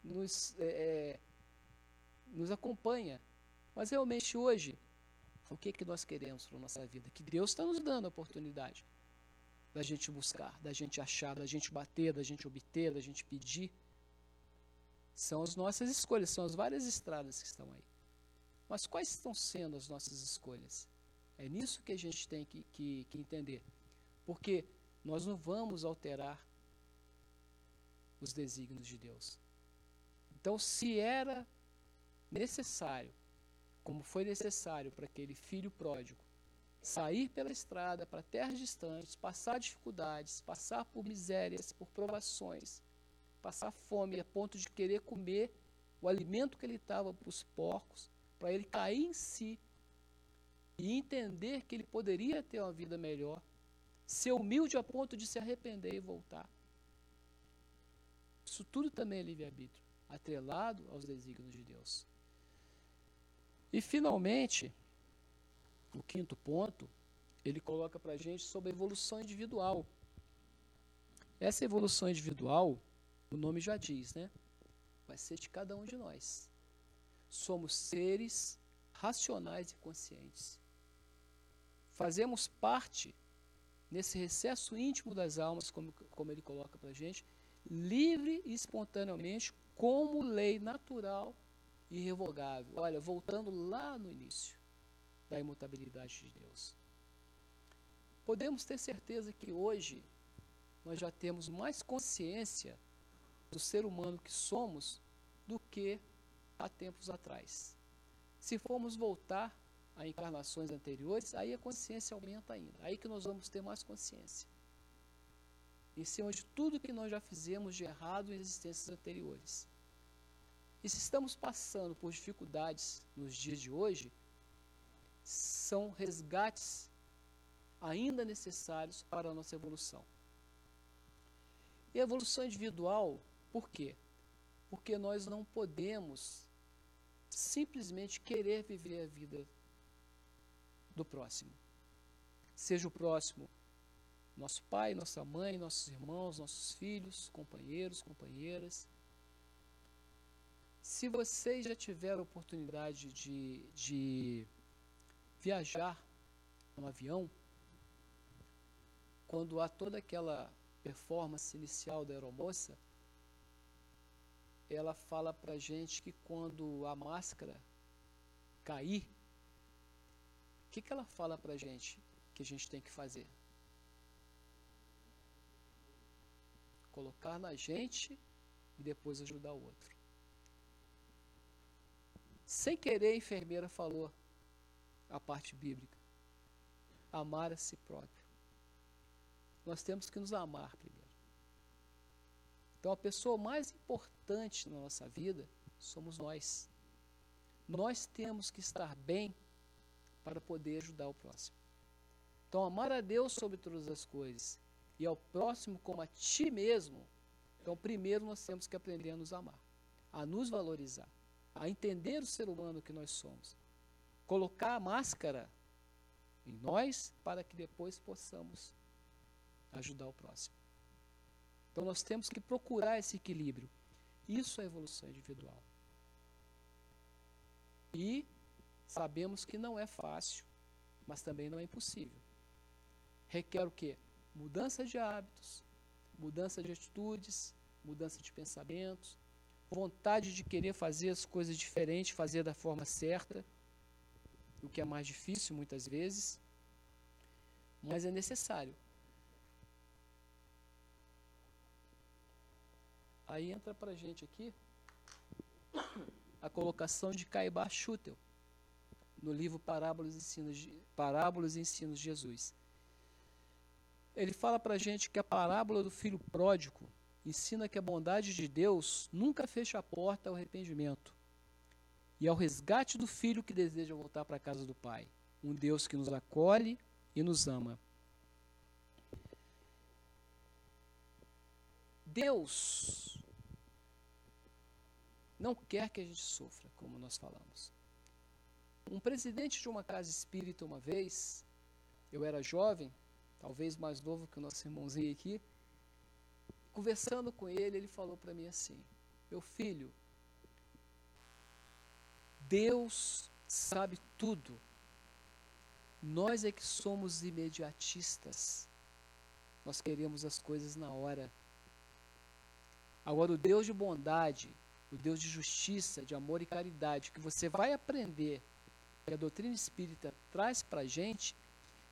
nos, é, é, nos acompanha. Mas realmente hoje, o que, que nós queremos para a nossa vida? Que Deus está nos dando a oportunidade da gente buscar, da gente achar, da gente bater, da gente obter, da gente pedir. São as nossas escolhas, são as várias estradas que estão aí. Mas quais estão sendo as nossas escolhas? É nisso que a gente tem que, que, que entender. Porque nós não vamos alterar os desígnios de Deus. Então, se era necessário, como foi necessário para aquele filho pródigo, sair pela estrada para terras distantes, passar dificuldades, passar por misérias, por provações, passar fome a ponto de querer comer o alimento que ele estava para os porcos, para ele cair em si e entender que ele poderia ter uma vida melhor, ser humilde a ponto de se arrepender e voltar. Isso tudo também é livre-arbítrio, atrelado aos desígnios de Deus. E, finalmente, o quinto ponto, ele coloca para a gente sobre a evolução individual. Essa evolução individual, o nome já diz, né? Vai ser de cada um de nós somos seres racionais e conscientes. Fazemos parte, nesse recesso íntimo das almas, como, como ele coloca para a gente, livre e espontaneamente, como lei natural irrevogável. Olha, voltando lá no início da imutabilidade de Deus. Podemos ter certeza que hoje nós já temos mais consciência do ser humano que somos do que há tempos atrás. Se formos voltar a encarnações anteriores, aí a consciência aumenta ainda. Aí que nós vamos ter mais consciência. Em cima de tudo que nós já fizemos de errado em existências anteriores. E se estamos passando por dificuldades nos dias de hoje, são resgates ainda necessários para a nossa evolução. E a evolução individual, por quê? Porque nós não podemos simplesmente querer viver a vida do próximo. Seja o próximo nosso pai, nossa mãe, nossos irmãos, nossos filhos, companheiros, companheiras. Se vocês já tiveram a oportunidade de, de viajar no avião, quando há toda aquela performance inicial da aeromoça, ela fala para gente que quando a máscara cair, o que, que ela fala para gente que a gente tem que fazer? Colocar na gente e depois ajudar o outro. Sem querer, a enfermeira falou a parte bíblica. Amar a si próprio. Nós temos que nos amar primeiro. Então, a pessoa mais importante na nossa vida somos nós. Nós temos que estar bem para poder ajudar o próximo. Então, amar a Deus sobre todas as coisas e ao próximo como a ti mesmo. Então, primeiro nós temos que aprender a nos amar, a nos valorizar, a entender o ser humano que nós somos, colocar a máscara em nós para que depois possamos ajudar o próximo. Então nós temos que procurar esse equilíbrio. Isso é evolução individual. E sabemos que não é fácil, mas também não é impossível. Requer o quê? Mudança de hábitos, mudança de atitudes, mudança de pensamentos, vontade de querer fazer as coisas diferentes, fazer da forma certa, o que é mais difícil muitas vezes, mas é necessário. Aí entra para a gente aqui a colocação de Caibá Schutel no livro Parábolas e Ensinos de, Parábolas e Ensinos de Jesus. Ele fala para a gente que a parábola do filho pródigo ensina que a bondade de Deus nunca fecha a porta ao arrependimento e ao resgate do filho que deseja voltar para a casa do Pai. Um Deus que nos acolhe e nos ama. Deus não quer que a gente sofra, como nós falamos. Um presidente de uma casa espírita, uma vez, eu era jovem, talvez mais novo que o nosso irmãozinho aqui, conversando com ele, ele falou para mim assim: Meu filho, Deus sabe tudo. Nós é que somos imediatistas. Nós queremos as coisas na hora. Agora, o Deus de bondade, o Deus de justiça, de amor e caridade, que você vai aprender, que a doutrina espírita traz para a gente,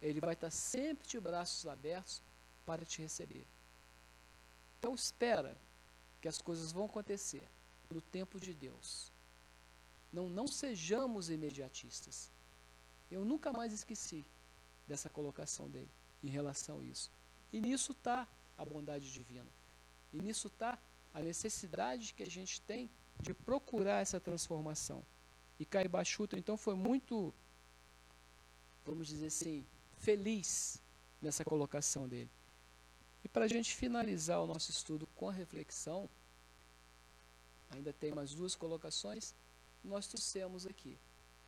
ele vai estar sempre de braços abertos para te receber. Então espera que as coisas vão acontecer no tempo de Deus. Não, não sejamos imediatistas. Eu nunca mais esqueci dessa colocação dele em relação a isso. E nisso está a bondade divina. E nisso está a necessidade que a gente tem de procurar essa transformação. E Caibachuta, então, foi muito, vamos dizer assim, feliz nessa colocação dele. E para a gente finalizar o nosso estudo com reflexão, ainda tem mais duas colocações, nós trouxemos aqui,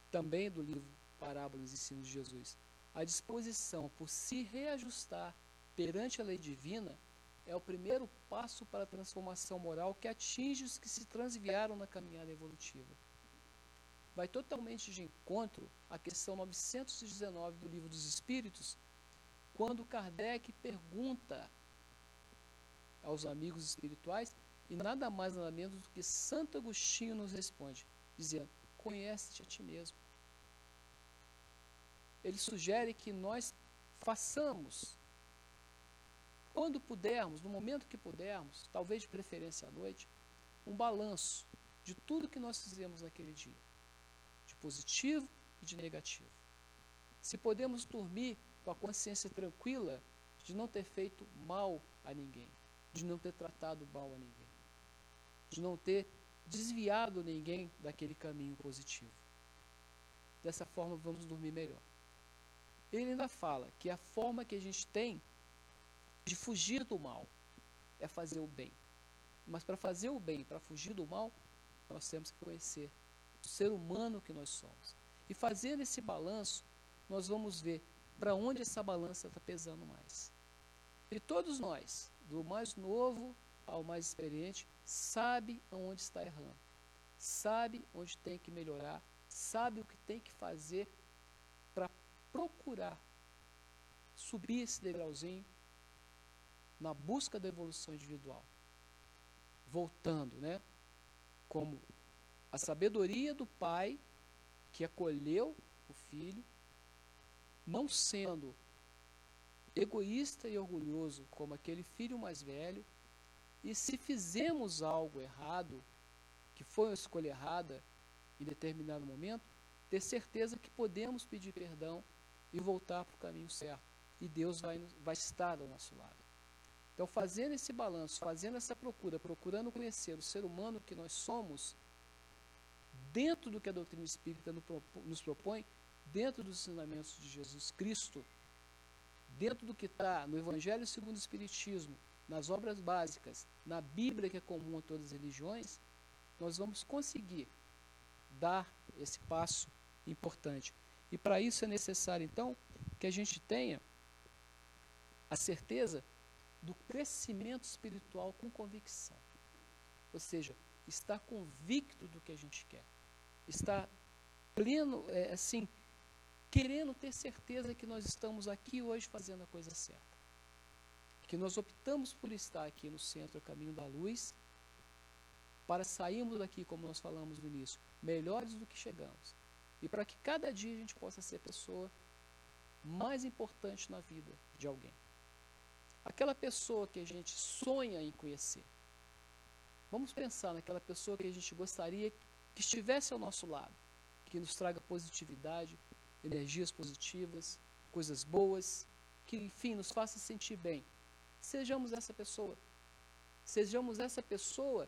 também do livro Parábolas e Ensinos de Jesus, a disposição por se reajustar perante a lei divina é o primeiro passo para a transformação moral que atinge os que se transviaram na caminhada evolutiva. Vai totalmente de encontro à questão 919 do Livro dos Espíritos, quando Kardec pergunta aos amigos espirituais, e nada mais nada menos do que Santo Agostinho nos responde, dizendo: Conhece-te a ti mesmo. Ele sugere que nós façamos quando pudermos, no momento que pudermos, talvez de preferência à noite, um balanço de tudo que nós fizemos naquele dia, de positivo e de negativo. Se podemos dormir com a consciência tranquila de não ter feito mal a ninguém, de não ter tratado mal a ninguém, de não ter desviado ninguém daquele caminho positivo. Dessa forma, vamos dormir melhor. Ele ainda fala que a forma que a gente tem de fugir do mal é fazer o bem. Mas para fazer o bem, para fugir do mal, nós temos que conhecer o ser humano que nós somos. E fazendo esse balanço, nós vamos ver para onde essa balança está pesando mais. E todos nós, do mais novo ao mais experiente, sabe onde está errando, sabe onde tem que melhorar, sabe o que tem que fazer para procurar subir esse degrauzinho na busca da evolução individual. Voltando, né? Como a sabedoria do pai que acolheu o filho, não sendo egoísta e orgulhoso como aquele filho mais velho, e se fizemos algo errado, que foi uma escolha errada em determinado momento, ter certeza que podemos pedir perdão e voltar para o caminho certo. E Deus vai, vai estar ao nosso lado. Então, fazendo esse balanço, fazendo essa procura, procurando conhecer o ser humano que nós somos, dentro do que a doutrina espírita nos propõe, dentro dos ensinamentos de Jesus Cristo, dentro do que está no Evangelho segundo o Espiritismo, nas obras básicas, na Bíblia que é comum a todas as religiões, nós vamos conseguir dar esse passo importante. E para isso é necessário, então, que a gente tenha a certeza do crescimento espiritual com convicção. Ou seja, estar convicto do que a gente quer. Estar pleno, é, assim, querendo ter certeza que nós estamos aqui hoje fazendo a coisa certa. Que nós optamos por estar aqui no centro, caminho da luz, para sairmos daqui, como nós falamos no início, melhores do que chegamos. E para que cada dia a gente possa ser a pessoa mais importante na vida de alguém. Aquela pessoa que a gente sonha em conhecer. Vamos pensar naquela pessoa que a gente gostaria que estivesse ao nosso lado, que nos traga positividade, energias positivas, coisas boas, que enfim nos faça sentir bem. Sejamos essa pessoa. Sejamos essa pessoa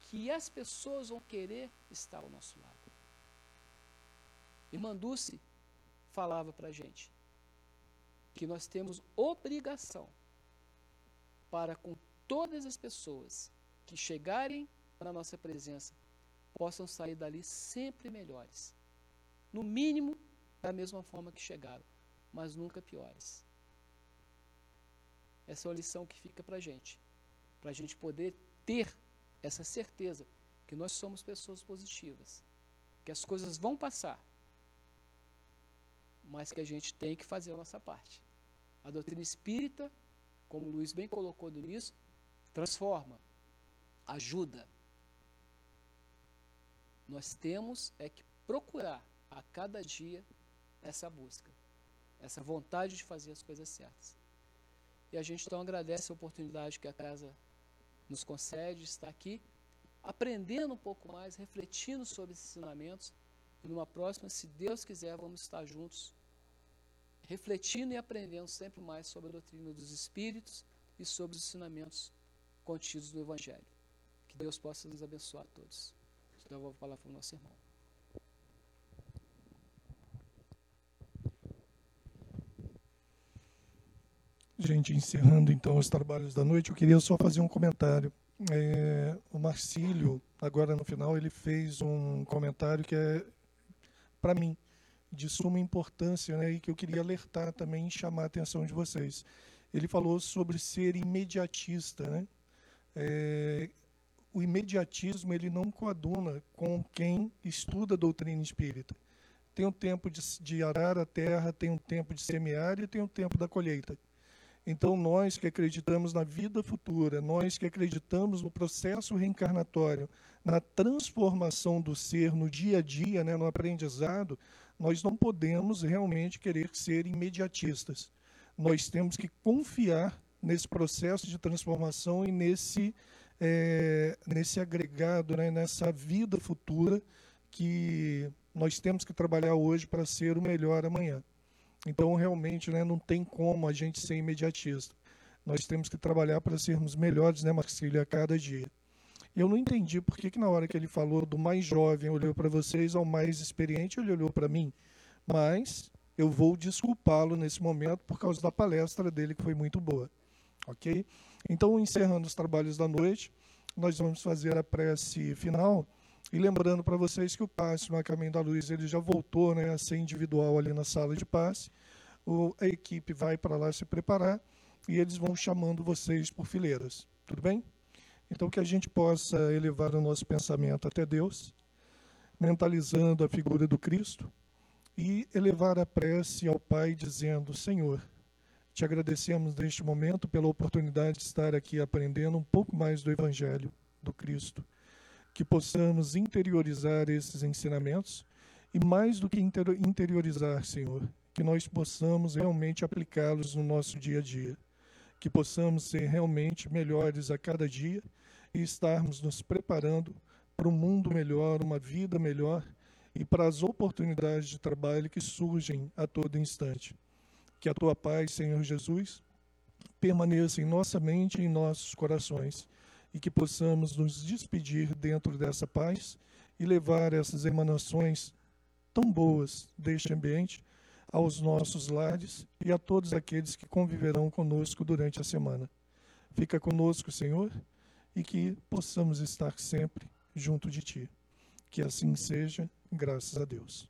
que as pessoas vão querer estar ao nosso lado. Irmã Dulce falava para a gente que nós temos obrigação para com todas as pessoas que chegarem na nossa presença possam sair dali sempre melhores. No mínimo, da mesma forma que chegaram, mas nunca piores. Essa é uma lição que fica para a gente, para a gente poder ter essa certeza que nós somos pessoas positivas, que as coisas vão passar, mas que a gente tem que fazer a nossa parte. A doutrina espírita, como o Luiz bem colocou no início, transforma, ajuda. Nós temos é que procurar a cada dia essa busca, essa vontade de fazer as coisas certas. E a gente então agradece a oportunidade que a casa nos concede de estar aqui, aprendendo um pouco mais, refletindo sobre esses ensinamentos. E numa próxima, se Deus quiser, vamos estar juntos, refletindo e aprendendo sempre mais sobre a doutrina dos Espíritos e sobre os ensinamentos contidos do Evangelho. Que Deus possa nos abençoar a todos. Então eu vou falar para o nosso irmão. Gente, encerrando então os trabalhos da noite, eu queria só fazer um comentário. É, o Marcílio, agora no final, ele fez um comentário que é, para mim, de suma importância né, e que eu queria alertar também e chamar a atenção de vocês. Ele falou sobre ser imediatista. Né? É, o imediatismo ele não coaduna com quem estuda a doutrina espírita. Tem um tempo de, de arar a terra, tem um tempo de semear e tem um tempo da colheita. Então, nós que acreditamos na vida futura, nós que acreditamos no processo reencarnatório, na transformação do ser no dia a dia, né, no aprendizado, nós não podemos realmente querer ser imediatistas. Nós temos que confiar nesse processo de transformação e nesse, é, nesse agregado, né, nessa vida futura que nós temos que trabalhar hoje para ser o melhor amanhã. Então, realmente, né, não tem como a gente ser imediatista. Nós temos que trabalhar para sermos melhores, né, Marcílio, a cada dia. Eu não entendi por que, que na hora que ele falou do mais jovem olhou para vocês, ao mais experiente ele olhou para mim. Mas eu vou desculpá-lo nesse momento por causa da palestra dele que foi muito boa. Ok? Então, encerrando os trabalhos da noite, nós vamos fazer a prece final e lembrando para vocês que o passe no Caminho da Luz ele já voltou né, a ser individual ali na sala de passe. O, a equipe vai para lá se preparar e eles vão chamando vocês por fileiras. Tudo bem? Então, que a gente possa elevar o nosso pensamento até Deus, mentalizando a figura do Cristo e elevar a prece ao Pai, dizendo: Senhor, te agradecemos neste momento pela oportunidade de estar aqui aprendendo um pouco mais do Evangelho do Cristo. Que possamos interiorizar esses ensinamentos e, mais do que interiorizar, Senhor, que nós possamos realmente aplicá-los no nosso dia a dia. Que possamos ser realmente melhores a cada dia e estarmos nos preparando para um mundo melhor, uma vida melhor e para as oportunidades de trabalho que surgem a todo instante. Que a tua paz, Senhor Jesus, permaneça em nossa mente e em nossos corações e que possamos nos despedir dentro dessa paz e levar essas emanações tão boas deste ambiente aos nossos lares e a todos aqueles que conviverão conosco durante a semana. Fica conosco, Senhor e que possamos estar sempre junto de Ti. Que assim seja, graças a Deus.